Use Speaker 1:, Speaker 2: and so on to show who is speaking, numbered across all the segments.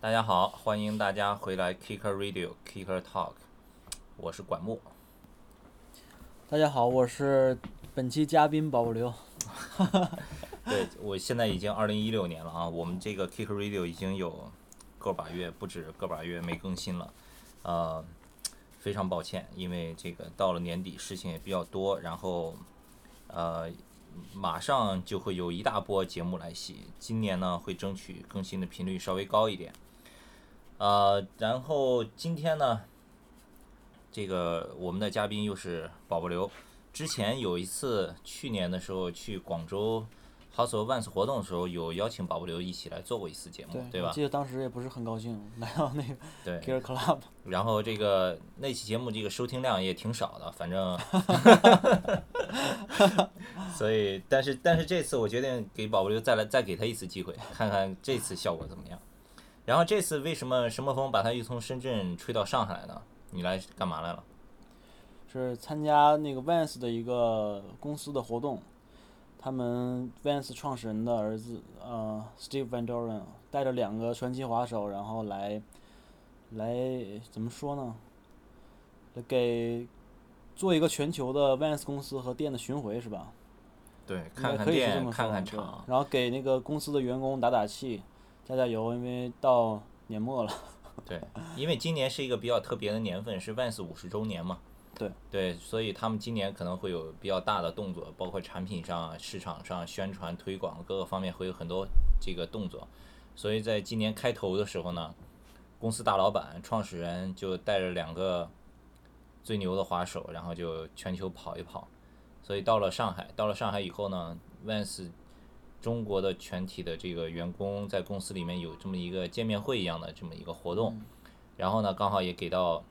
Speaker 1: 大家好，欢迎大家回来 Kicker Radio Kicker Talk，我是管木。
Speaker 2: 大家好，我是本期嘉宾宝宝刘。
Speaker 1: 对，我现在已经二零一六年了啊，我们这个 Kicker Radio 已经有个把月，不止个把月没更新了，呃，非常抱歉，因为这个到了年底事情也比较多，然后呃，马上就会有一大波节目来袭，今年呢会争取更新的频率稍微高一点。呃，然后今天呢，这个我们的嘉宾又是宝宝刘。之前有一次，去年的时候去广州 House of Vans 活动的时候，有邀请宝宝刘一起来做过一次节目，对吧？
Speaker 2: 记得当时也不是很高兴来到那个
Speaker 1: 对
Speaker 2: Gear Club。
Speaker 1: 然后这个那期节目这个收听量也挺少的，反正，所以但是但是这次我决定给宝宝刘再来再给他一次机会，看看这次效果怎么样。然后这次为什么什么风把他又从深圳吹到上海呢？你来干嘛来了？
Speaker 2: 是参加那个 Vans 的一个公司的活动，他们 Vans 创始人的儿子呃 Steve Van Doren 带着两个传奇滑手，然后来来怎么说呢？给做一个全球的 Vans 公司和店的巡回是吧？
Speaker 1: 对，看看
Speaker 2: 店，
Speaker 1: 看看厂，
Speaker 2: 然后给那个公司的员工打打气。加加油，因为到年末了。
Speaker 1: 对，因为今年是一个比较特别的年份，是 Vans 五十周年嘛。
Speaker 2: 对。
Speaker 1: 对，所以他们今年可能会有比较大的动作，包括产品上、市场上、宣传推广各个方面会有很多这个动作。所以在今年开头的时候呢，公司大老板、创始人就带着两个最牛的滑手，然后就全球跑一跑。所以到了上海，到了上海以后呢，Vans。中国的全体的这个员工在公司里面有这么一个见面会一样的这么一个活动，然后呢，刚好也给到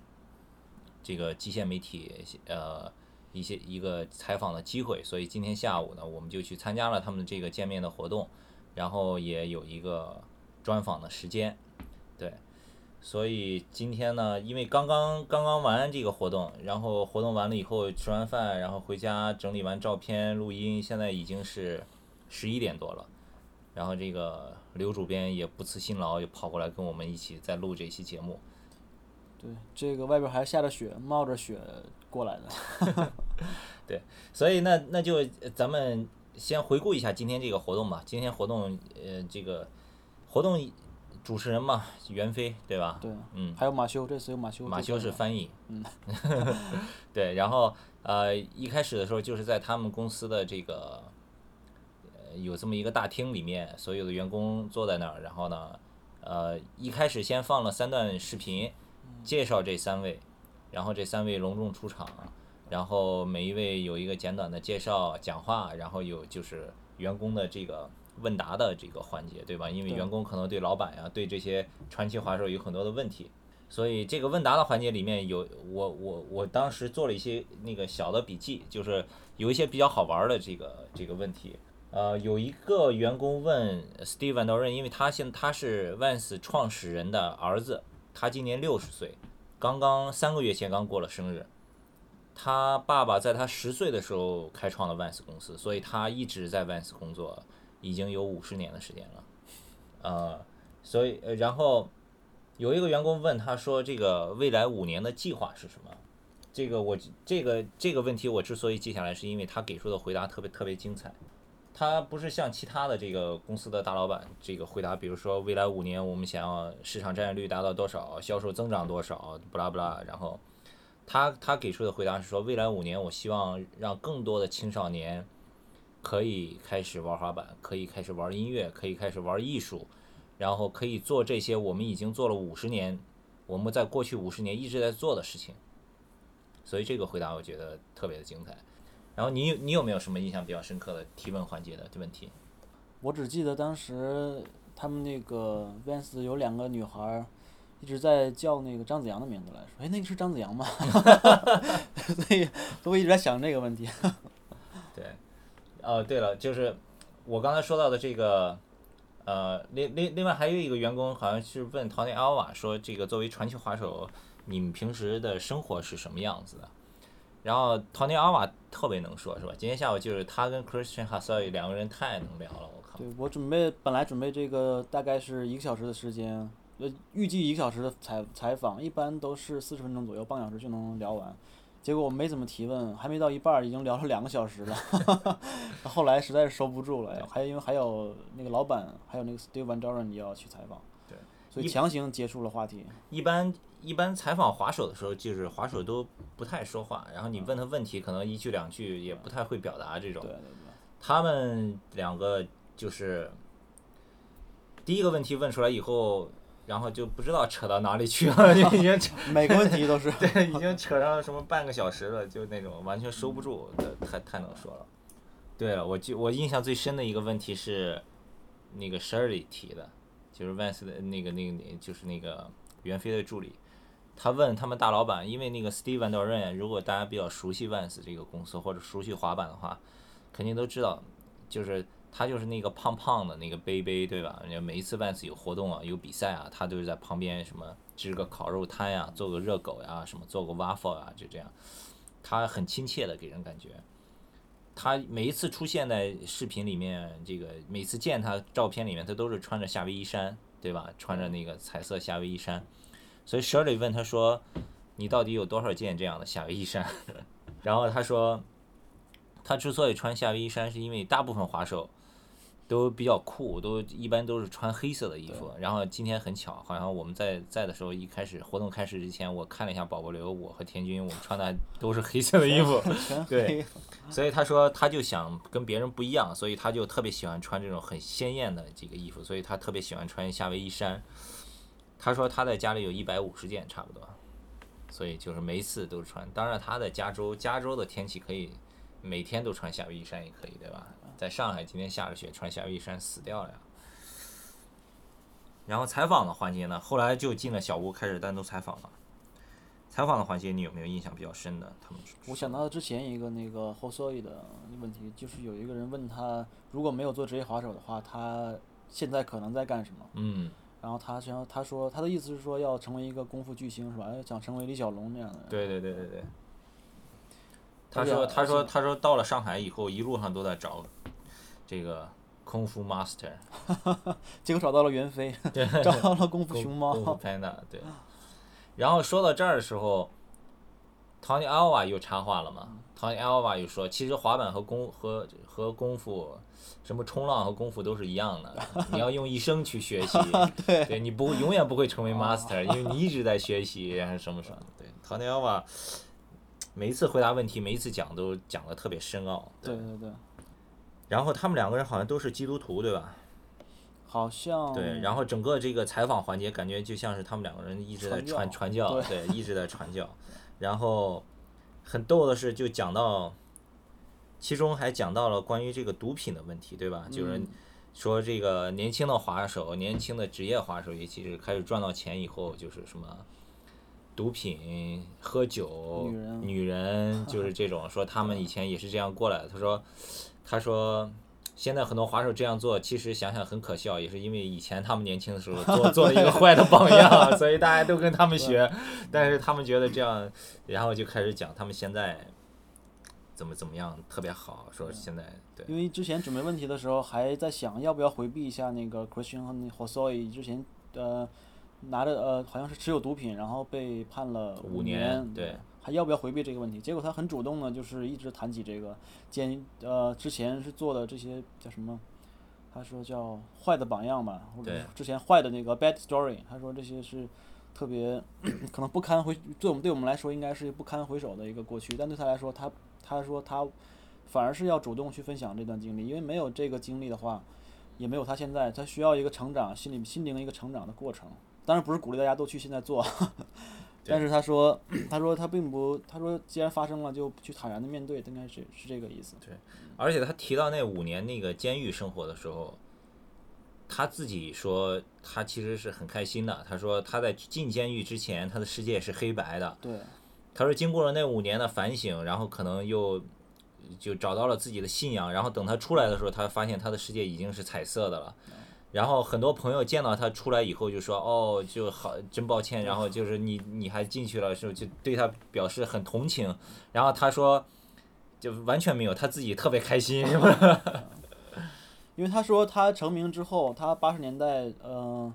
Speaker 1: 这个机械媒体呃一些一个采访的机会，所以今天下午呢，我们就去参加了他们这个见面的活动，然后也有一个专访的时间，对，所以今天呢，因为刚刚刚刚完这个活动，然后活动完了以后吃完饭，然后回家整理完照片录音，现在已经是。十一点多了，然后这个刘主编也不辞辛劳，也跑过来跟我们一起在录这期节目。
Speaker 2: 对，这个外边还下着雪，冒着雪过来的。
Speaker 1: 对，所以那那就咱们先回顾一下今天这个活动吧。今天活动，呃，这个活动主持人嘛，袁飞，对吧？
Speaker 2: 对。
Speaker 1: 嗯。
Speaker 2: 还有马修，这次有马修。
Speaker 1: 马修是翻译。
Speaker 2: 嗯。
Speaker 1: 对，然后呃，一开始的时候就是在他们公司的这个。有这么一个大厅，里面所有的员工坐在那儿，然后呢，呃，一开始先放了三段视频，介绍这三位，然后这三位隆重出场，然后每一位有一个简短的介绍讲话，然后有就是员工的这个问答的这个环节，对吧？因为员工可能对老板呀，对这些传奇滑手有很多的问题，所以这个问答的环节里面有我我我当时做了一些那个小的笔记，就是有一些比较好玩的这个这个问题。呃，有一个员工问 Steve Van Doren，因为他现他是 Vans 创始人的儿子，他今年六十岁，刚刚三个月前刚过了生日。他爸爸在他十岁的时候开创了 Vans 公司，所以他一直在 Vans 工作，已经有五十年的时间了。呃，所以呃，然后有一个员工问他说：“这个未来五年的计划是什么？”这个我这个这个问题我之所以记下来，是因为他给出的回答特别特别精彩。他不是像其他的这个公司的大老板这个回答，比如说未来五年我们想要市场占有率达到多少，销售增长多少，不拉不拉。然后他他给出的回答是说，未来五年我希望让更多的青少年可以开始玩滑板，可以开始玩音乐，可以开始玩艺术，然后可以做这些我们已经做了五十年，我们在过去五十年一直在做的事情。所以这个回答我觉得特别的精彩。然后你你有没有什么印象比较深刻的提问环节的问题？
Speaker 2: 我只记得当时他们那个 Vans 有两个女孩一直在叫那个张子阳的名字来说，哎，那个是张子阳吗？所以所以我一直在想这个问题。
Speaker 1: 对，哦，对了，就是我刚才说到的这个，呃，另另另外还有一个员工好像是问陶尼阿瓦说，这个作为传奇滑手，你们平时的生活是什么样子的？然后 Tony Alva 特别能说，是吧？今天下午就是他跟 Christian h a s a y 两个人太能聊了，我靠。
Speaker 2: 对我准备本来准备这个大概是一个小时的时间，呃预计一个小时的采采访，一般都是四十分钟左右，半小时就能聊完。结果我没怎么提问，还没到一半儿，已经聊了两个小时了。后来实在是收不住了，还因为还有那个老板，还有那个 Steve Van Doren 也要去采访，
Speaker 1: 对，
Speaker 2: 所以强行结束了话题。
Speaker 1: 一般一般采访滑手的时候，就是滑手都不太说话，然后你问他问题，可能一句两句也不太会表达这种。
Speaker 2: 对对对。
Speaker 1: 他们两个就是第一个问题问出来以后，然后就不知道扯到哪里去了，就已经扯
Speaker 2: 每个问题都是
Speaker 1: 对，已经扯上什么半个小时了，就那种完全收不住，太太能说了。对了，我就我印象最深的一个问题是那个 Shirley 提的，就是 Vance 的那个那个就是那个袁飞的助理，他问他们大老板，因为那个 Steven Doren，如果大家比较熟悉 Vance 这个公司或者熟悉滑板的话。肯定都知道，就是他就是那个胖胖的那个杯杯，对吧？人家每一次 Vans 有活动啊，有比赛啊，他都是在旁边什么支个烤肉摊呀，做个热狗呀，什么做个 waffle 啊，就这样。他很亲切的给人感觉。他每一次出现在视频里面，这个每次见他照片里面，他都是穿着夏威夷衫，对吧？穿着那个彩色夏威夷衫。所以 Shirley 问他说：“你到底有多少件这样的夏威夷衫？” 然后他说。他之所以穿夏威夷衫，是因为大部分滑手都比较酷，都一般都是穿黑色的衣服。然后今天很巧，好像我们在在的时候，一开始活动开始之前，我看了一下宝宝流，我和田军我们穿的都是黑色的衣服。对，所以他说他就想跟别人不一样，所以他就特别喜欢穿这种很鲜艳的这个衣服，所以他特别喜欢穿夏威夷衫。他说他在家里有一百五十件差不多，所以就是每一次都穿。当然他在加州，加州的天气可以。每天都穿夏威夷衫也可以，对吧？在上海今天下着雪，穿夏威夷衫死掉了呀。然后采访的环节呢，后来就进了小屋开始单独采访了。采访的环节你有没有印象比较深的？他们
Speaker 2: 我想到之前一个那个后所以的问题，就是有一个人问他，如果没有做职业滑手的话，他现在可能在干什么？
Speaker 1: 嗯。
Speaker 2: 然后他想，他说他的意思是说要成为一个功夫巨星，是吧？想成为李小龙那样的。
Speaker 1: 对对对对对。他说：“他说，他说到了上海以后，一路上都在找这个功夫 master，
Speaker 2: 结果找到了袁飞，找到了功夫熊猫。
Speaker 1: 功夫 panda 对。然后说到这儿的时候，Tony Alva 又插话了嘛？Tony Alva 又说，其实滑板和功和和功夫，什么冲浪和功夫都是一样的，你要用一生去学习，对你不永远不会成为 master，因为你一直在学习还是什么什么。对，Tony Alva。”每一次回答问题，每一次讲都讲的特别深奥。
Speaker 2: 对对对。
Speaker 1: 然后他们两个人好像都是基督徒，对吧？
Speaker 2: 好像。
Speaker 1: 对，然后整个这个采访环节感觉就像是他们两个人一直在传传教，对，一直在传教。然后很逗的是，就讲到，其中还讲到了关于这个毒品的问题，对吧？就是说这个年轻的滑手，年轻的职业滑手，尤其是开始赚到钱以后，就是什么。毒品、喝酒、女人，就是这种。说他们以前也是这样过来的。他说，他说，现在很多滑手这样做，其实想想很可笑，也是因为以前他们年轻的时候做做了一个坏的榜样，所以大家都跟他们学。但是他们觉得这样，然后就开始讲他们现在怎么怎么样特别好。说现在对。
Speaker 2: 因为之前准备问题的时候，还在想要不要回避一下那个 Christian 和那 Jose 之前呃。拿着呃，好像是持有毒品，然后被判了
Speaker 1: 五
Speaker 2: 年，
Speaker 1: 对，
Speaker 2: 还要不要回避这个问题？结果他很主动呢，就是一直谈起这个监呃之前是做的这些叫什么？他说叫坏的榜样吧，或者之前坏的那个 bad story。他说这些是特别可能不堪回，对我们对我们来说应该是不堪回首的一个过去，但对他来说，他他说他反而是要主动去分享这段经历，因为没有这个经历的话，也没有他现在，他需要一个成长，心理心灵的一个成长的过程。当然不是鼓励大家都去现在做，但是他说，他说他并不，他说既然发生了，就去坦然的面对，应该是是这个意思。
Speaker 1: 对，而且他提到那五年那个监狱生活的时候，他自己说他其实是很开心的。他说他在进监狱之前，他的世界是黑白的。
Speaker 2: 对。
Speaker 1: 他说经过了那五年的反省，然后可能又就找到了自己的信仰，然后等他出来的时候，他发现他的世界已经是彩色的了。然后很多朋友见到他出来以后就说：“哦，就好，真抱歉。”然后就是你你还进去了，时候就对他表示很同情。然后他说，就完全没有，他自己特别开心，是
Speaker 2: 因为他说他成名之后，他八十年代，嗯，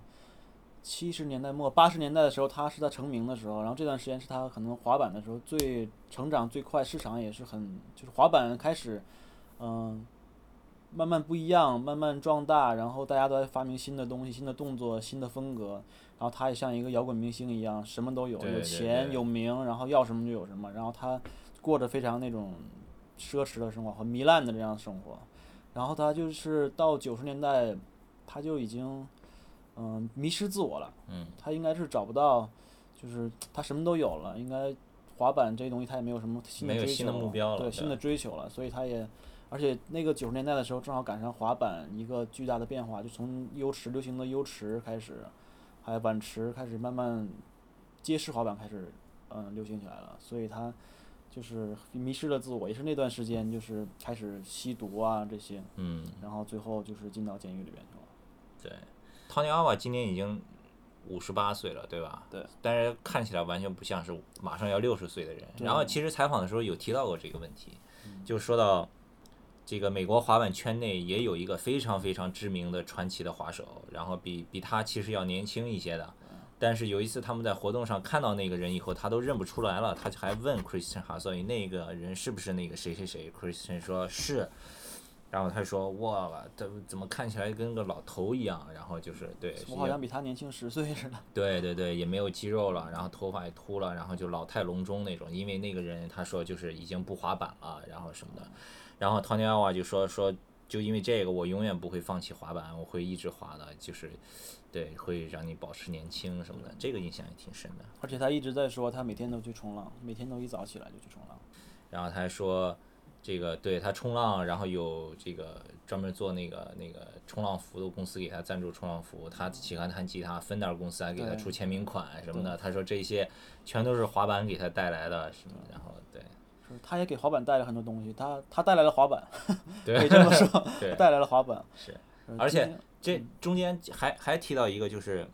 Speaker 2: 七十年代末八十年代的时候，他是他成名的时候，然后这段时间是他可能滑板的时候最成长最快，市场也是很就是滑板开始，嗯、慢慢不一样，慢慢壮大，然后大家都在发明新的东西、新的动作、新的风格，然后他也像一个摇滚明星一样，什么都有，有钱有名，然后要什么就有什么，然后他过着非常那种奢侈的生活和糜烂的这样的生活，然后他就是到九十年代，他就已经嗯、迷失自我了。
Speaker 1: 嗯，
Speaker 2: 他应该是找不到，就是他什么都有了，应该滑板这些东西他也没有什么新的追求
Speaker 1: 没有新的目标了对
Speaker 2: 对新的追求了，所以他也，而且那个九十年代的时候正好赶上滑板一个巨大的变化，就从 U 池流行的 U 池开始，还有碗池开始慢慢街式滑板开始嗯流行起来了，所以他就是迷失了自我，也是那段时间就是开始吸毒啊这些，
Speaker 1: 嗯，
Speaker 2: 然后最后就是进到监狱里边去了。
Speaker 1: 对，Tony 今年已经五十八岁了，对吧？
Speaker 2: 对。
Speaker 1: 但是看起来完全不像是马上要六十岁的人。然后其实采访的时候有提到过这个问题，就说到这个美国滑板圈内也有一个非常非常知名的传奇的滑手，然后比比他其实要年轻一些的。但是有一次他们在活动上看到那个人以后，他都认不出来了，他就还问 Christian 哈，所以那个人是不是那个谁谁谁？Christian 说是。然后他说：“哇，他怎么看起来跟个老头一样？然后就是对，
Speaker 2: 我好像比他年轻十岁似的。
Speaker 1: 对对对，也没有肌肉了，然后头发也秃了，然后就老态龙钟那种。因为那个人他说就是已经不滑板了，然后什么的。然后 Tony Alva 就说说，就因为这个，我永远不会放弃滑板，我会一直滑的，就是对，会让你保持年轻什么的。这个印象也挺深的。
Speaker 2: 而且他一直在说，他每天都去冲浪，每天都一早起来就去冲浪。
Speaker 1: 然后他还说，这个对他冲浪，然后有这个专门做那个那个冲浪服的公司给他赞助冲浪服，他喜欢弹吉他，Fender 公司还给他出签名款什么的。他说这些全都是滑板给他带来的什么，然后对
Speaker 2: 是他也给滑板带来很多东西，他他带来了滑板，可
Speaker 1: 对
Speaker 2: 以这么说，带来了滑板。
Speaker 1: 是。
Speaker 2: 呃
Speaker 1: 而且这中间还还提到一个，就是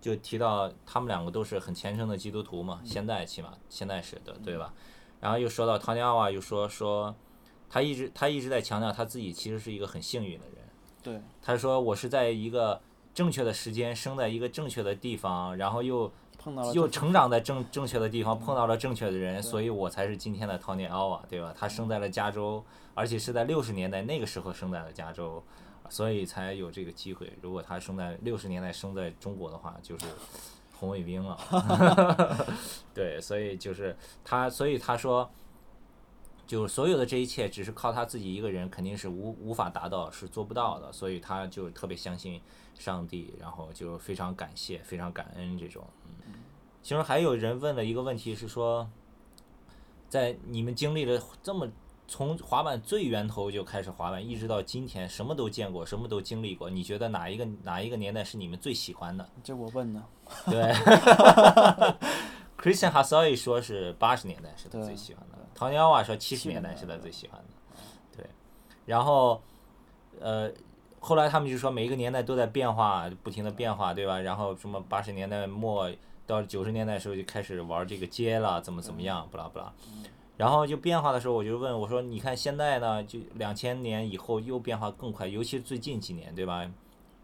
Speaker 1: 就提到他们两个都是很虔诚的基督徒嘛，现在起码现在是的，对吧？然后又说到唐尼奥瓦，又说说他一直他一直在强调他自己其实是一个很幸运的人。
Speaker 2: 对
Speaker 1: 他说我是在一个正确的时间生在一个正确的地方，然后又
Speaker 2: 碰到了
Speaker 1: 又成长在正正确的地方，碰到了正确的人，所以我才是今天的 Tony Alva，对吧？他生在了加州，而且是在六十年代那个时候生在了加州，所以才有这个机会。如果他生在六十年代生在中国的话，就是红卫兵了。对，所以就是他，所以他说。就是所有的这一切，只是靠他自己一个人，肯定是无无法达到，是做不到的。所以他就特别相信上帝，然后就非常感谢、非常感恩这种。嗯，其实还有人问了一个问题是说，在你们经历了这么从滑板最源头就开始滑板，一直到今天，什么都见过，什么都经历过，你觉得哪一个哪一个年代是你们最喜欢的？
Speaker 2: 这我问的，
Speaker 1: 对，Christian h a s o y 说是八十年代是他最喜欢的，唐尼奥瓦说七十年代是他最喜欢的，对，然后呃，后来他们就说每一个年代都在变化，不停的变化，对吧？然后什么八十年代末到九十年代的时候就开始玩这个街了，怎么怎么样，不拉不拉。然后就变化的时候，我就问我说：“你看现在呢，就两千年以后又变化更快，尤其是最近几年，对吧？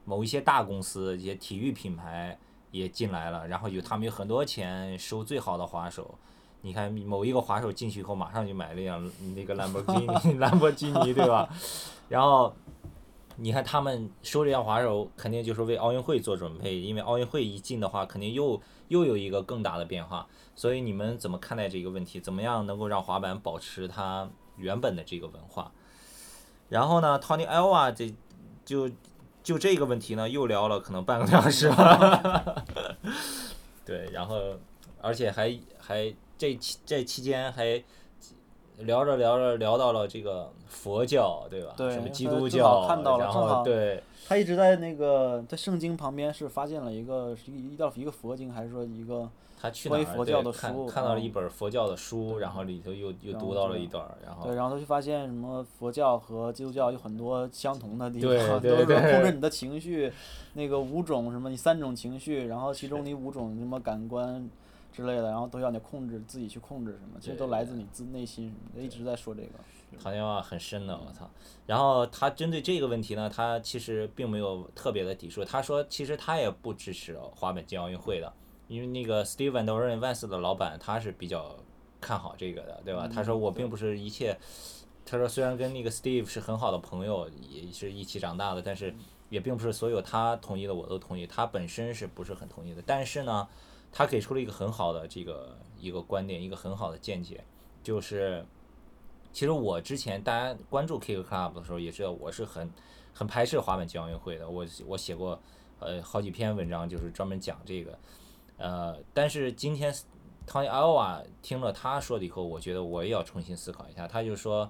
Speaker 1: 某一些大公司、一些体育品牌也进来了，然后有他们有很多钱收最好的滑手。你看某一个滑手进去以后，马上就买了一辆那个兰博基尼，兰博基尼，对吧？然后你看他们收这辆滑手，肯定就是为奥运会做准备，因为奥运会一进的话，肯定又又有一个更大的变化。所以你们怎么看待这个问题？怎么样能够让滑板保持它原本的这个文化？然后呢，Tony Alva 这就就这个问题呢，又聊了可能半个小时吧。对，然后而且还还这期这期间还聊着聊着聊到了这个佛教，对吧？
Speaker 2: 对
Speaker 1: 什么基督教，
Speaker 2: 看到了
Speaker 1: 对
Speaker 2: 他一直在那个在圣经旁边是发现了一个是一一道一个佛经，还是说一个
Speaker 1: 他去
Speaker 2: 关于佛教的书
Speaker 1: 看到了
Speaker 2: 嗯
Speaker 1: 一本佛教的书，然后里头又又读到了一段儿，然后
Speaker 2: 对，然后他就发现什么佛教和基督教有很多相同的地方，
Speaker 1: 对
Speaker 2: 都是控制你的情绪，那个五种什么你三种情绪，然后其中你五种什么感官之类的，然后都要你控制自己去控制什么，其实都来自你自内心什么的，一直在说这个。
Speaker 1: 唐尼瓦很深的，我操！然后他针对这个问题呢，他其实并没有特别的抵触。他说，其实他也不支持滑板进奥运会的，因为那个 Steve Van Doren Vans 的老板他是比较看好这个的，对吧？他说我并不是一切，他说虽然跟那个 Steve 是很好的朋友，也是一起长大的，但是也并不是所有他同意的我都同意。他本身是不是很同意的？但是呢，他给出了一个很好的这个一个观点，一个很好的见解，就是。其实我之前大家关注 Kick Club 的时候，也知道我是很很排斥滑板进奥运会的。我我写过呃好几篇文章，就是专门讲这个。呃，但是今天 Tony Alva 听了他说的以后，我觉得我也要重新思考一下。他就说，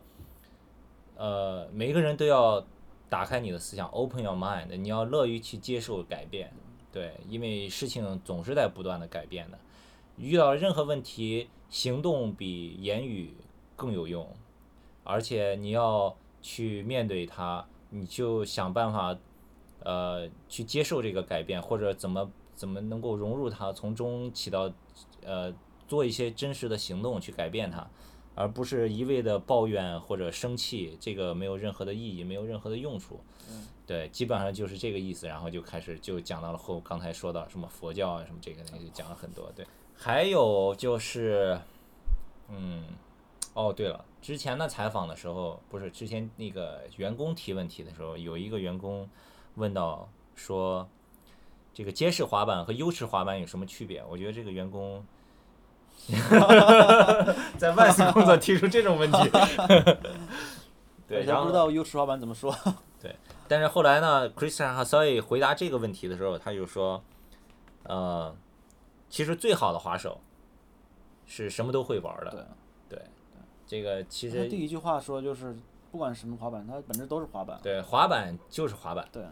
Speaker 1: 呃，每个人都要打开你的思想，open your mind，你要乐于去接受改变，对，因为事情总是在不断的改变的。遇到任何问题，行动比言语更有用。而且你要去面对它，你就想办法，呃，去接受这个改变，或者怎么怎么能够融入它，从中起到，呃，做一些真实的行动去改变它，而不是一味的抱怨或者生气，这个没有任何的意义，没有任何的用处。对，基本上就是这个意思。然后就开始就讲到了后，刚才说到什么佛教啊什么这个那个，讲了很多。对，还有就是，嗯。哦，对了，之前的采访的时候，不是之前那个员工提问题的时候，有一个员工问到说，这个街式滑板和优势滑板有什么区别？我觉得这个员工 在万斯工作提出这种问题，对，然后
Speaker 2: 不知道优势滑板怎么说。
Speaker 1: 对，但是后来呢，Christian h a s a i 回答这个问题的时候，他就说，呃，其实最好的滑手是什么都会玩的。对，对这个其实
Speaker 2: 第一句话说就是，不管什么滑板，它本质都是滑板。
Speaker 1: 对，滑板就是滑板。
Speaker 2: 对，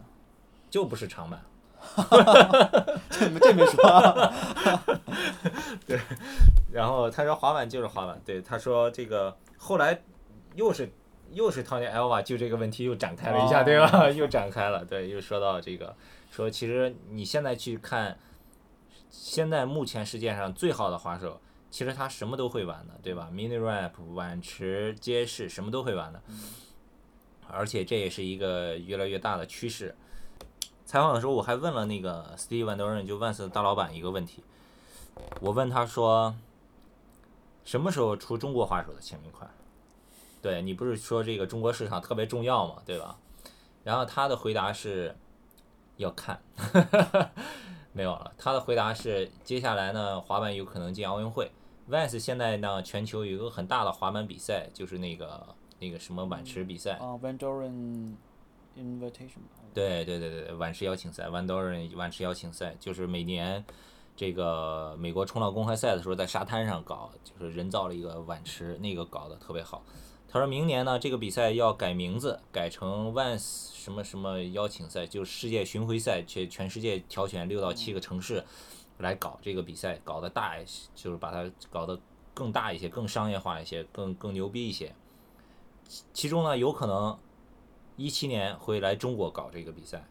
Speaker 1: 就不是长板。
Speaker 2: 这这没说。
Speaker 1: 对，然后他说滑板就是滑板。对，他说这个后来又是又是 Tony Elva 就这个问题又展开了一下，对吧？又展开了，对，又说到这个，说其实你现在去看，现在目前世界上最好的滑手。其实他什么都会玩的，对吧？Mini Rap、碗池、街式，什么都会玩的。而且这也是一个越来越大的趋势。采访的时候，我还问了那个 Steve Van Doren，就万斯的大老板一个问题。我问他说：“什么时候出中国滑手的签名款？”对你不是说这个中国市场特别重要嘛，对吧？然后他的回答是：要看。没有了。他的回答是：接下来呢，滑板有可能进奥运会。Vans 现在呢，全球有一个很大的滑板比赛，就是那个那个什么碗池比赛。
Speaker 2: 啊，Van Doren Invitation。
Speaker 1: 对对对对碗池邀请赛，Van Doren 碗池邀请赛，就是每年这个美国冲浪公开赛的时候，在沙滩上搞，就是人造了一个碗池，那个搞得特别好。他说明年呢，这个比赛要改名字，改成 Vans 什么什么邀请赛，就是世界巡回赛，全全世界挑选六到七个城市。来搞这个比赛，搞得大一些，就是把它搞得更大一些，更商业化一些，更更牛逼一些。其中呢，有可能一七年会来中国搞这个比赛。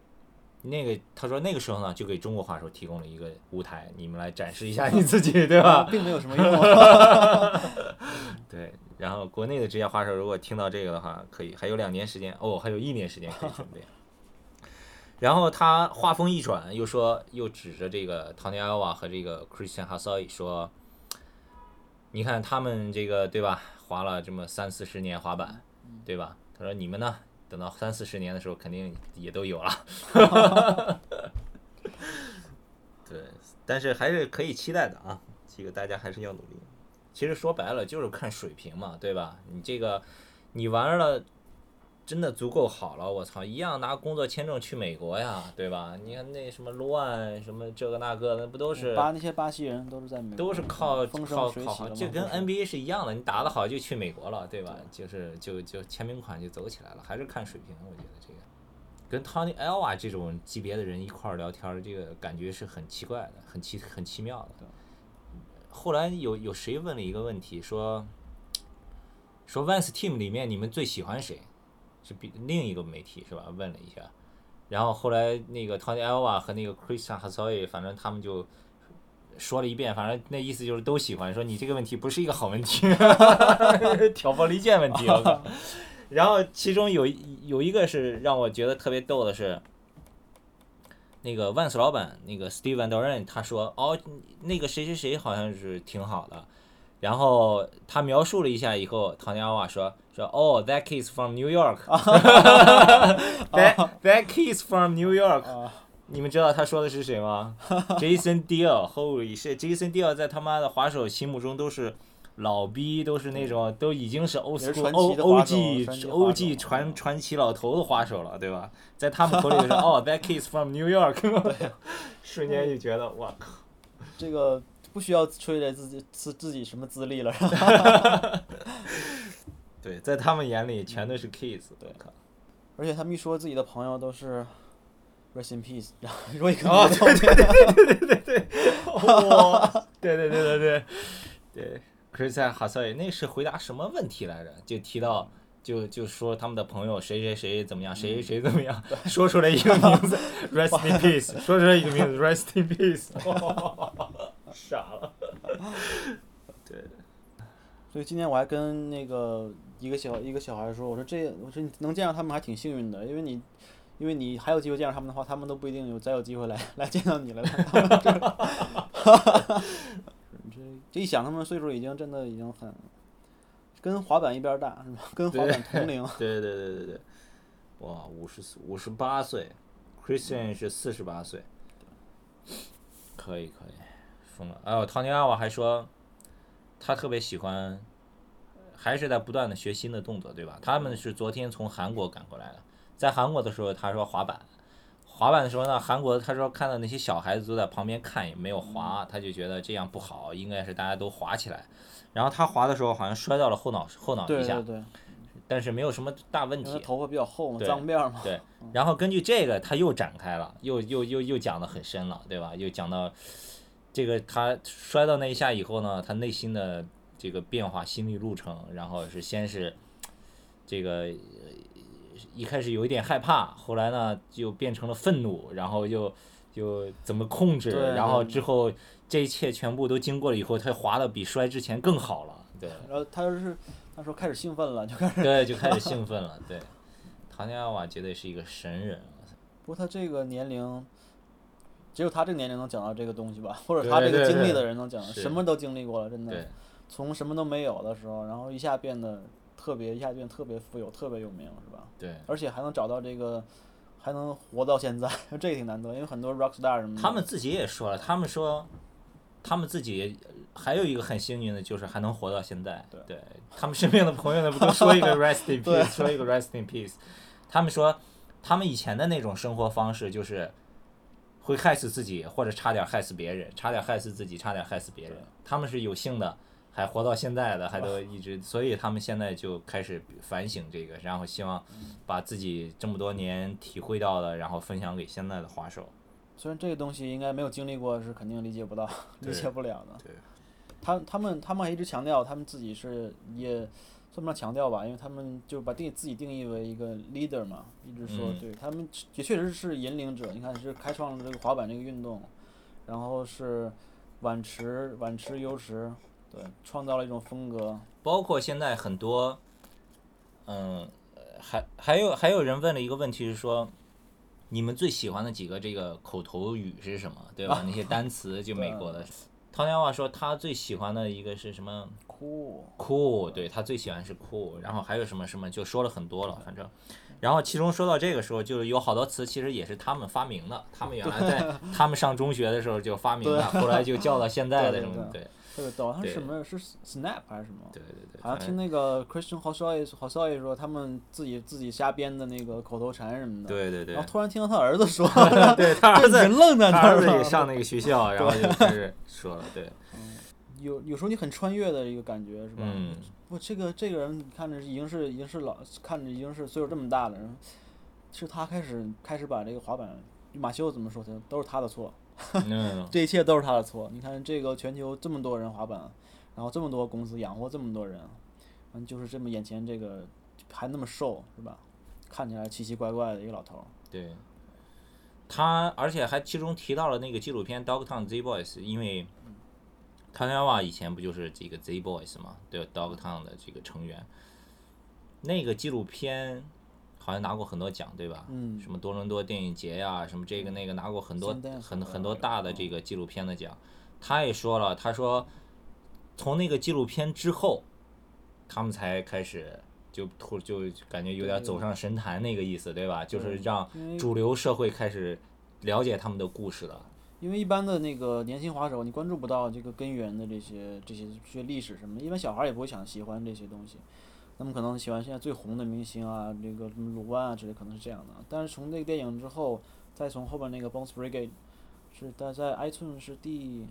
Speaker 1: 那个他说那个时候呢，就给中国滑手提供了一个舞台，你们来展示一下 你自己，对吧？
Speaker 2: 并没有什么用。
Speaker 1: 对，然后国内的职业滑手如果听到这个的话，可以还有两年时间哦，还有一年时间可以准备。然后他话锋一转，又说，又指着这个 Tony Alva 和这个 Christian h a s a i 说：“你看他们这个对吧，滑了这么三四十年滑板，对吧？他说你们呢，等到三四十年的时候，肯定也都有了。对，但是还是可以期待的啊，这个大家还是要努力。其实说白了就是看水平嘛，对吧？你这个你玩了。”真的足够好了，我操，一样拿工作签证去美国呀，对吧？你看那什么罗安，什么这个那个，那不都是？
Speaker 2: 巴那些巴西人都是在美。
Speaker 1: 都是靠靠靠，就跟 NBA 是一样的，你打得好就去美国了，对吧？就是就就签名款就走起来了，还是看水平，我觉得这个。跟 Tony Elva 这种级别的人一块儿聊天，这个感觉是很奇怪的，很奇很奇妙的。后来有有谁问了一个问题，说说 Vans Team 里面你们最喜欢谁？是比另一个媒体是吧？问了一下，然后后来那个 Tony Elva 和那个 Christian h a s a i 反正他们就说了一遍，反正那意思就是都喜欢，说你这个问题不是一个好问题，挑拨离间问题。我靠！然后其中有一有一个是让我觉得特别逗的是，那个万斯老板那个 Steve Van Doren 他说哦，那个谁谁谁好像是挺好的，然后他描述了一下以后，唐家娃说说哦，that kid's from New York，that that kid's from New York。
Speaker 2: 啊，
Speaker 1: 你们知道他说的是谁吗？Jason Deal，Holy shit！Jason Deal 在他妈的滑手心目中都是老逼，都是那种都已经是 old school O O G O G 传传奇老头的滑手了，对吧？在他们口里就是哦，That kid's from New York，瞬间就觉得我靠，
Speaker 2: 这个不需要吹着自己自自己什么资历了，
Speaker 1: 对，在他们眼里全都是 kids，
Speaker 2: 对。而且他们一说自己的朋友都是 rest in peace，然后说一个
Speaker 1: 哦，对对对对对对对，哇，对对对对对对，Chris 哈塞那是回答什么问题来着？就提到就就说他们的朋友谁谁谁怎么样，谁谁谁怎么样，说出来 一个名字，Rest in peace，说出来一个名字，Rest in peace，傻了。对，
Speaker 2: 所以今天我还跟那个一个小一个小孩说，我说这我说你能见到他们还挺幸运的，因为你因为你还有机会见到他们的话，他们都不一定有再有机会来来见到你了。这这一想，他们岁数已经真的已经很跟滑板一边大，是吧？跟滑板同龄。
Speaker 1: 对对对对对，哇，五十五十八岁，Christian 是四十八岁，可以可以，疯了。哎呦，唐尼阿瓦还说，他特别喜欢，还是在不断的学新的动作，对吧？他们是昨天从韩国赶过来的，在韩国的时候，他说滑板。滑板的时候呢，韩国他说看到那些小孩子都在旁边看，也没有滑，他就觉得这样不好，应该是大家都滑起来。然后他滑的时候好像摔到了后脑后脑一下
Speaker 2: 对，对，
Speaker 1: 但是没有什么大问题。
Speaker 2: 头发比较厚嘛，
Speaker 1: 对
Speaker 2: 脏辫嘛。
Speaker 1: 对，然后根据这个，他又展开了，又又又又讲的很深了，对吧？又讲到这个他摔到那一下以后呢，他内心的这个变化、心理路程，然后是先是这个呃一开始有一点害怕，后来呢就变成了愤怒，然后就就怎么控制，然后之后这一切全部都经过了以后，他滑的比摔之前更好了，对。
Speaker 2: 然后他就是他说开始兴奋了，就开始。
Speaker 1: 对，就开始兴奋了。对，唐家瓦绝对是一个神人。
Speaker 2: 不过他这个年龄，只有他这个年龄能讲到这个东西吧，或者他这个经历的人能讲，
Speaker 1: 是
Speaker 2: 什么都经历过了，真的。
Speaker 1: 对，
Speaker 2: 从什么都没有的时候，然后一下变得特别，一下变特别富有，特别有名，是吧？
Speaker 1: 对，
Speaker 2: 而且还能找到这个，还能活到现在，这个挺难得，因为很多 rock star 什么的。
Speaker 1: 他们自己也说了，他们说，他们自己还有一个很幸运的，就是还能活到现在。
Speaker 2: 对
Speaker 1: 他们身边的朋友呢，不都说一个 rest in peace，说一个 rest in peace。他们说，他们以前的那种生活方式就是会害死自己，或者差点害死别人，差点害死自己，差点害死别人。他们是有幸的。还活到现在的，还都一直，所以他们现在就开始反省这个，然后希望把自己这么多年体会到的，然后分享给现在的滑手。
Speaker 2: 虽然这个东西应该没有经历过，是肯定理解不到、理解不了的。
Speaker 1: 对，
Speaker 2: 他他们他们还一直强调，他们自己是也算不上强调吧，因为他们就把定自己定义为一个 leader 嘛，一直说、
Speaker 1: 嗯
Speaker 2: 对他们也确实是引领者。你看，是开创了这个滑板这个运动，然后是晚池晚池优迟，对，创造了一种风格。
Speaker 1: 包括现在很多，嗯，呃还还有还有人问了一个问题是说，你们最喜欢的几个这个口头语是什么？对吧？那些单词就美国的。唐家话说他最喜欢的一个是什么
Speaker 2: 酷
Speaker 1: ，？cool，对他最喜欢是 cool，然后还有什么什么就说了很多了，反正。然后其中说到这个时候，就是有好多词其实也是他们发明的，他们原来在他们上中学的时候就发明的，后来就叫到现在的
Speaker 2: 对
Speaker 1: 什么
Speaker 2: 对
Speaker 1: 对
Speaker 2: 特别逗。他是
Speaker 1: 对
Speaker 2: 什么？是 snap 还是什么？
Speaker 1: 对对对，
Speaker 2: 好像听那个 Christian h o s o y h o s o y 说，他们自己自己瞎编的那个口头禅什么的。
Speaker 1: 对对对
Speaker 2: 然后突然听到他儿子说，
Speaker 1: 对 他儿子
Speaker 2: 人愣在那
Speaker 1: 他儿子也上那个学校，然后就开始说了，对，
Speaker 2: 有有时候你很穿越的一个感觉，是吧？
Speaker 1: 嗯，
Speaker 2: 不，这个这个人看着已经是已经是老，看着已经是岁数这么大的人，是他开始开始把这个滑板，马修怎么说他都是他的错，
Speaker 1: 嗯，
Speaker 2: 这一切都是他的错。你看这个全球这么多人滑板，然后这么多公司养活这么多人，嗯，就是这么眼前这个还那么瘦，是吧？看起来奇奇怪怪的一个老头儿。
Speaker 1: 对，他而且还其中提到了那个纪录片《Dogtown Z Boys》，因为汤加瓦以前不就是这个 Z Boys 嘛，对 Dogtown 的这个成员。那个纪录片好像拿过很多奖，对吧？
Speaker 2: 嗯
Speaker 1: 什么多伦多电影节呀、什么这个那个拿过很多很很多大的
Speaker 2: 嗯
Speaker 1: 这个纪录片的奖。他也说了，他说从那个纪录片之后，他们才开始就突就感觉有点走上神坛那个意思，对吧？就是让主流社会开始了解他们的故事了。
Speaker 2: 因为一般的那个年轻滑手，你关注不到这个根源的这些这些这些历史什么的，一般小孩儿也不会想喜欢这些东西。他们可能喜欢现在最红的明星啊，这个什么鲁班啊之类，可能是这样的。但是从那个电影之后，再从后边那个 Bones Brigade，是但在 iTunes 是第，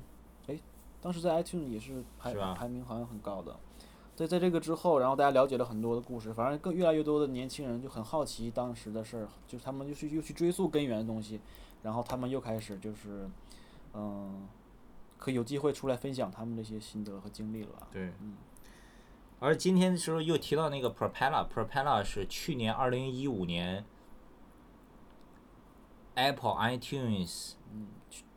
Speaker 2: 哎，当时在 iTunes 也是排
Speaker 1: 是
Speaker 2: 排名好像很高的。对在这个之后，然后大家了解了很多的故事，反正更越来越多的年轻人就很好奇当时的事儿，就是他们又去又去追溯根源的东西，然后他们又开始就是，嗯、可以有机会出来分享他们这些心得和经历了吧。
Speaker 1: 对，而今天的时候又提到那个 Propeller，Propeller 是去年二零一五年 Apple iTunes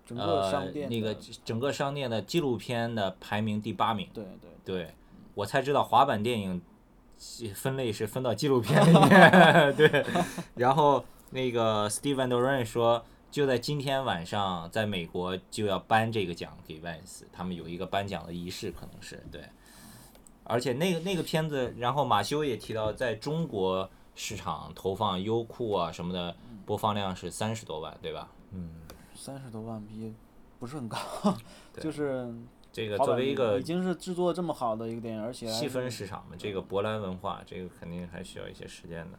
Speaker 2: 整个
Speaker 1: 呃
Speaker 2: 商店的、
Speaker 1: 那个整个商店的纪录片的排名第八名。
Speaker 2: 对对
Speaker 1: 对，我才知道滑板电影分类是分到纪录片里面。对，然后那个 Steven Doran 说，就在今天晚上，在美国就要颁这个奖给 Vans，他们有一个颁奖的仪式，可能是对。而且那个那个片子，然后马修也提到，在中国市场投放优酷啊什么的，播放量是三十多万，对吧？
Speaker 2: 嗯三十多万比不是很高，
Speaker 1: 对
Speaker 2: 就是
Speaker 1: 这个作为一个
Speaker 2: 已经是制作这么好的一个电影，而且
Speaker 1: 细分市场嘛，这个波兰文化，这个肯定还需要一些时间的。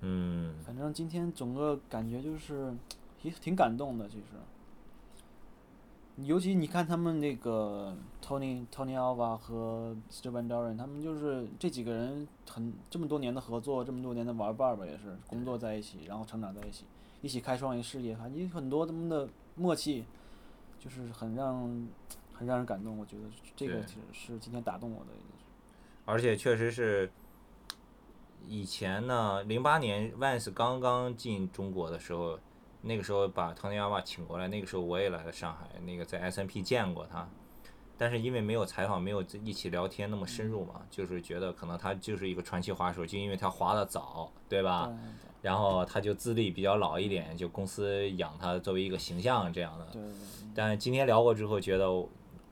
Speaker 1: 嗯，
Speaker 2: 反正今天整个感觉就是也挺感动的，其实。尤其你看他们那个 Tony Tony Alva 和 Steven Doran，他们就是这几个人很这么多年的合作，这么多年的玩伴儿吧，也是工作在一起，然后成长在一起，一起开创一个事业，还有很多他们的默契，就是很让很让人感动。我觉得这个
Speaker 1: 对
Speaker 2: 是是今天打动我的。
Speaker 1: 而且确实是，以前呢，零八年 Vans 刚刚进中国的时候，那个时候把唐尼亚瓦请过来，那个时候我也来了上海，那个在 S&P 见过他，但是因为没有采访，没有一起聊天那么深入嘛，就是觉得可能他就是一个传奇滑手，就因为他滑的早，对吧？
Speaker 2: 对
Speaker 1: 然后他就资历比较老一点，就公司养他作为一个形象这样的。
Speaker 2: 对对对。
Speaker 1: 但今天聊过之后，觉得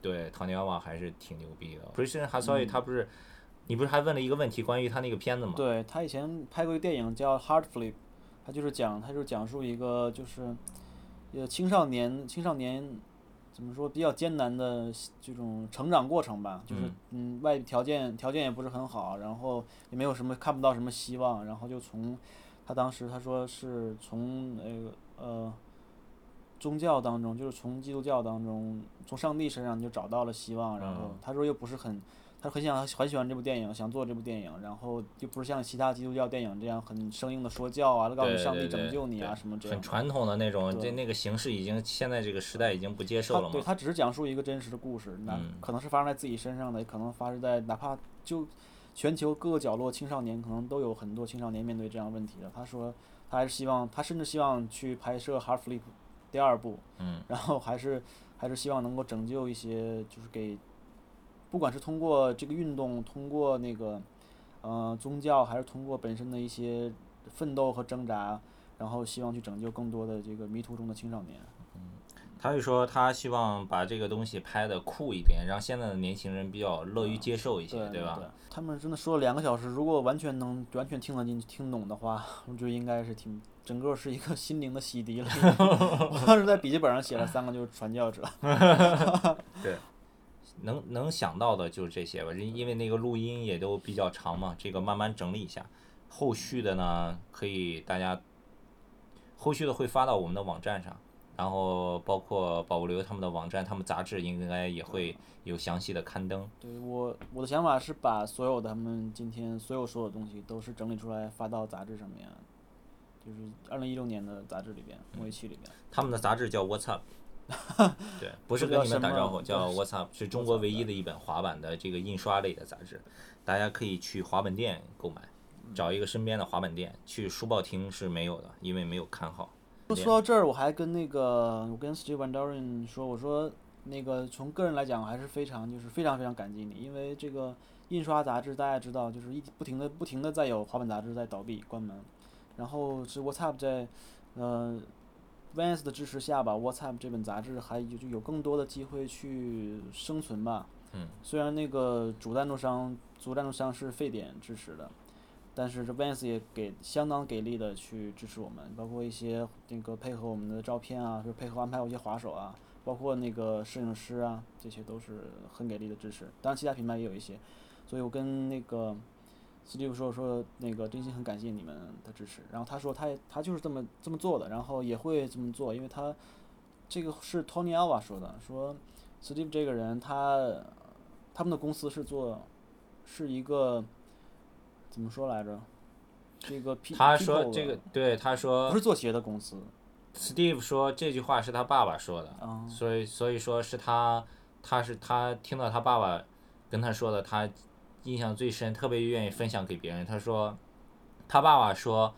Speaker 1: 对唐尼亚瓦还是挺牛逼的。p r i s a n Hasoy 他不是，你不是还问了一个问题关于他那个片子吗？
Speaker 2: 对他以前拍过一个电影叫《Hard Flip》，他就是讲，他就是讲述一个就是，呃，青少年青少年怎么说比较艰难的这种成长过程吧，就是嗯外条件条件也不是很好，然后也没有什么看不到什么希望，然后就从他当时他说是从那个呃宗教当中，就是从基督教当中，从上帝身上就找到了希望，然后
Speaker 1: 嗯
Speaker 2: 他说又不是很。他很想很喜欢这部电影，想做这部电影，然后就不是像其他基督教电影这样很生硬的说教啊，告诉上帝拯救你啊
Speaker 1: 对
Speaker 2: 什么这样的。
Speaker 1: 很传统的那种，
Speaker 2: 对
Speaker 1: 这那个形式已经现在这个时代已经不接受了嘛。
Speaker 2: 对他只是讲述一个真实的故事，那
Speaker 1: 嗯
Speaker 2: 可能是发生在自己身上的，也可能发生在哪怕就全球各个角落，青少年可能都有很多青少年面对这样问题的。他说他还是希望，他甚至希望去拍摄《Hard Flip》第二部，
Speaker 1: 嗯，
Speaker 2: 然后还是还是希望能够拯救一些，就是给，不管是通过这个运动，通过那个呃宗教，还是通过本身的一些奋斗和挣扎，然后希望去拯救更多的这个迷途中的青少年。
Speaker 1: 他就说他希望把这个东西拍的酷一点，让现在的年轻人比较乐于接受一些，
Speaker 2: 对
Speaker 1: 吧？
Speaker 2: 他们真的说了两个小时，如果完全能完全听得进去、听懂的话，我觉得应该是挺整个是一个 心灵的洗涤了。我当时在笔记本上写了三个，就是传教者。
Speaker 1: 能能想到的就是这些吧，因因为那个录音也都比较长嘛，这个慢慢整理一下，后续的呢可以大家后续的会发到我们的网站上，然后包括保留他们的网站，他们杂志应该也会有详细的刊登。
Speaker 2: 对我我的想法是把所有的他们今天所有说的东西都是整理出来发到杂志上面，就是二零一六年的杂志里边，模拟器里边。
Speaker 1: 他们的杂志叫 What's Up，对，不是跟你们打招呼，叫 What's Up，是中国唯一的一本滑板的这个印刷类的杂志，大家可以去滑板店购买，找一个身边的滑板店，去书报厅是没有的，因为没有刊号。
Speaker 2: 说说到这儿，我还跟那个我跟 Steve Van Doren 说，我说那个从个人来讲，我还是非常就是非常非常感激你，因为这个印刷杂志大家知道，就是一不停的不停的在有滑板杂志在倒闭关门，然后是 WhatsApp 在呃 Vans 的支持下吧，WhatsApp 这本杂志还有就有更多的机会去生存吧。
Speaker 1: 嗯。
Speaker 2: 虽然那个主赞助商主赞助商是沸点支持的。但是这 Vans 也给相当给力的去支持我们，包括一些那个配合我们的照片啊，就配合安排我一些滑手啊，包括那个摄影师啊，这些都是很给力的支持。当然其他品牌也有一些，所以我跟那个 Steve 说说那个真心很感谢你们的支持。然后他说他也他就是这么这么做的，然后也会这么做，因为他这个是 Tony Alva 说的，说 Steve 这个人他他们的公司是做是一个。怎么说来着？这个
Speaker 1: 他说这个对他说
Speaker 2: 不是做鞋的公司。
Speaker 1: Steve 说这句话是他爸爸说的，所以所以说是他他是他听到他爸爸跟他说的，他印象最深，特别愿意分享给别人。他说他爸爸说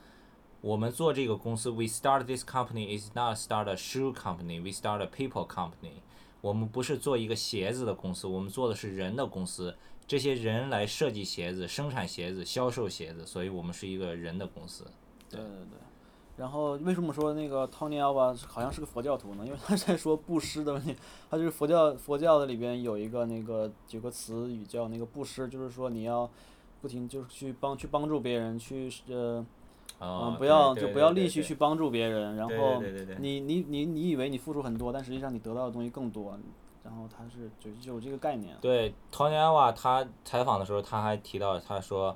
Speaker 1: 我们做这个公司，We start this company is not start a shoe company, we start a people company。我们不是做一个鞋子的公司，我们做的是人的公司。这些人来设计鞋子、生产鞋子、销售鞋子，所以我们是一个人的公司。
Speaker 2: 对对对。然后为什么说那个 Tony Alva 好像是个佛教徒呢？因为他在说布施的问题。他就是佛教佛教的里边有一个那个有个词语叫那个布施，就是说你要不停就是去帮去帮助别人，去呃嗯不要就不要吝惜去帮助别人。然后你你你你以为你付出很多，但实际上你得到的东西更多。然后他是就就有这个概念。
Speaker 1: 对，Tony Alva 他采访的时候他还提到，他说，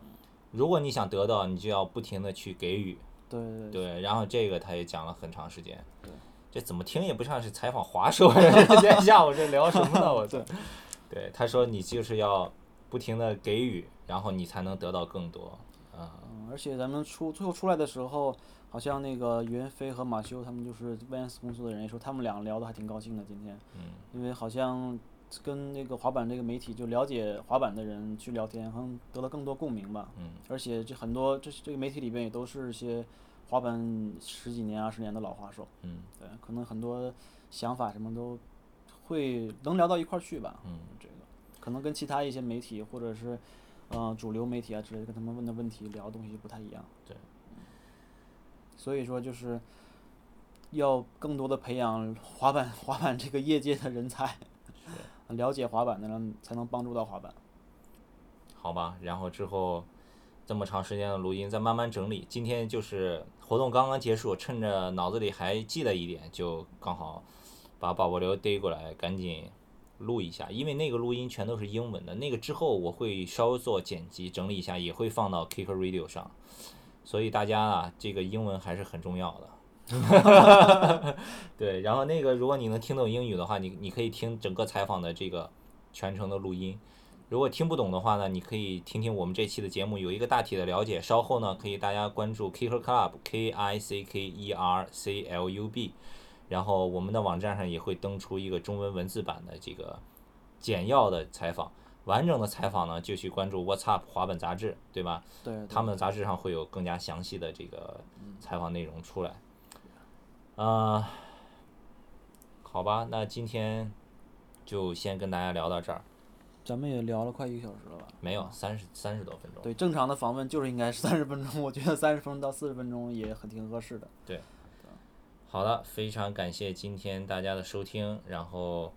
Speaker 1: 如果你想得到，你就要不停的去给予。
Speaker 2: 对对
Speaker 1: 对。然后这个他也讲了很长时间。
Speaker 2: 对。
Speaker 1: 这怎么听也不像是采访滑手。今天下午这聊什么呢？我操。对，他说你就是要不停的给予，然后你才能得到更多。
Speaker 2: 嗯。而且咱们出最后出来的时候。好像那个袁飞和马修他们就是 Vans 公司的人说，他们俩聊的还挺高兴的今天，嗯因为好像跟那个滑板这个媒体就了解滑板的人去聊天，可能得到更多共鸣吧。而且这很多这这个媒体里边也都是一些滑板十几年、二十年的老滑手。对，可能很多想法什么都会能聊到一块儿去吧。这个可能跟其他一些媒体或者是呃主流媒体啊之类跟他们问的问题聊的东西不太一样。
Speaker 1: 对。
Speaker 2: 所以说，就是要更多的培养滑板 滑板这个业界的人才，了解滑板的人才能帮助到滑板。
Speaker 1: 好吧，然后之后这么长时间的录音，再慢慢整理。今天就是活动刚刚结束，趁着脑子里还记得一点，就刚好把宝宝流逮过来，赶紧录一下。因为那个录音全都是英文的，那个之后我会稍微做剪辑整理一下，也会放到 Kicker Radio 上。所以大家啊，这个英文还是很重要的。对，然后那个，如果你能听懂英语的话，你你可以听整个采访的这个全程的录音。如果听不懂的话呢，你可以听听我们这期的节目，有一个大体的了解。稍后呢，可以大家关注 Kicker Club K I C K E R C L U B，然后我们的网站上也会登出一个中文文字版的这个简要的采访。完整的采访呢，就去关注 What's Up 滑板杂志，对吧？
Speaker 2: 对。
Speaker 1: 他们的杂志上会有更加详细的这个采访内容出来。啊，好吧，那今天就先跟大家聊到这儿。
Speaker 2: 咱们也聊了快一个小时了吧？
Speaker 1: 没有，三十三十多分钟。
Speaker 2: 对，正常的访问就是应该是三十分钟，我觉得三十分钟到四十分钟也很挺合适的。
Speaker 1: 对。好的，非常感谢今天大家的收听，然后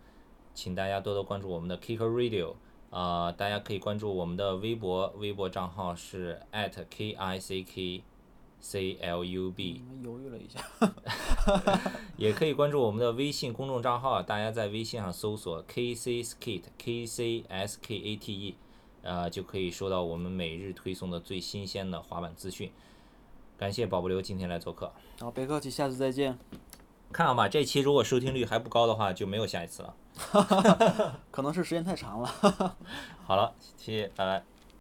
Speaker 1: 请大家多多关注我们的 Kicker Radio。啊，大家可以关注我们的微博，微博账号是 @kickclub。
Speaker 2: 犹豫了一下。
Speaker 1: 也可以关注我们的微信公众账号，大家在微信上搜索 kckskate，kcsskate，呃，就可以收到我们每日推送的最新鲜的滑板资讯。感谢宝不留今天来做客。
Speaker 2: 好，别客气，下次再见。
Speaker 1: 看好吧，这期如果收听率还不高的话，就没有下一次了。
Speaker 2: 可能是时间太长了。
Speaker 1: 好了，谢谢，拜拜。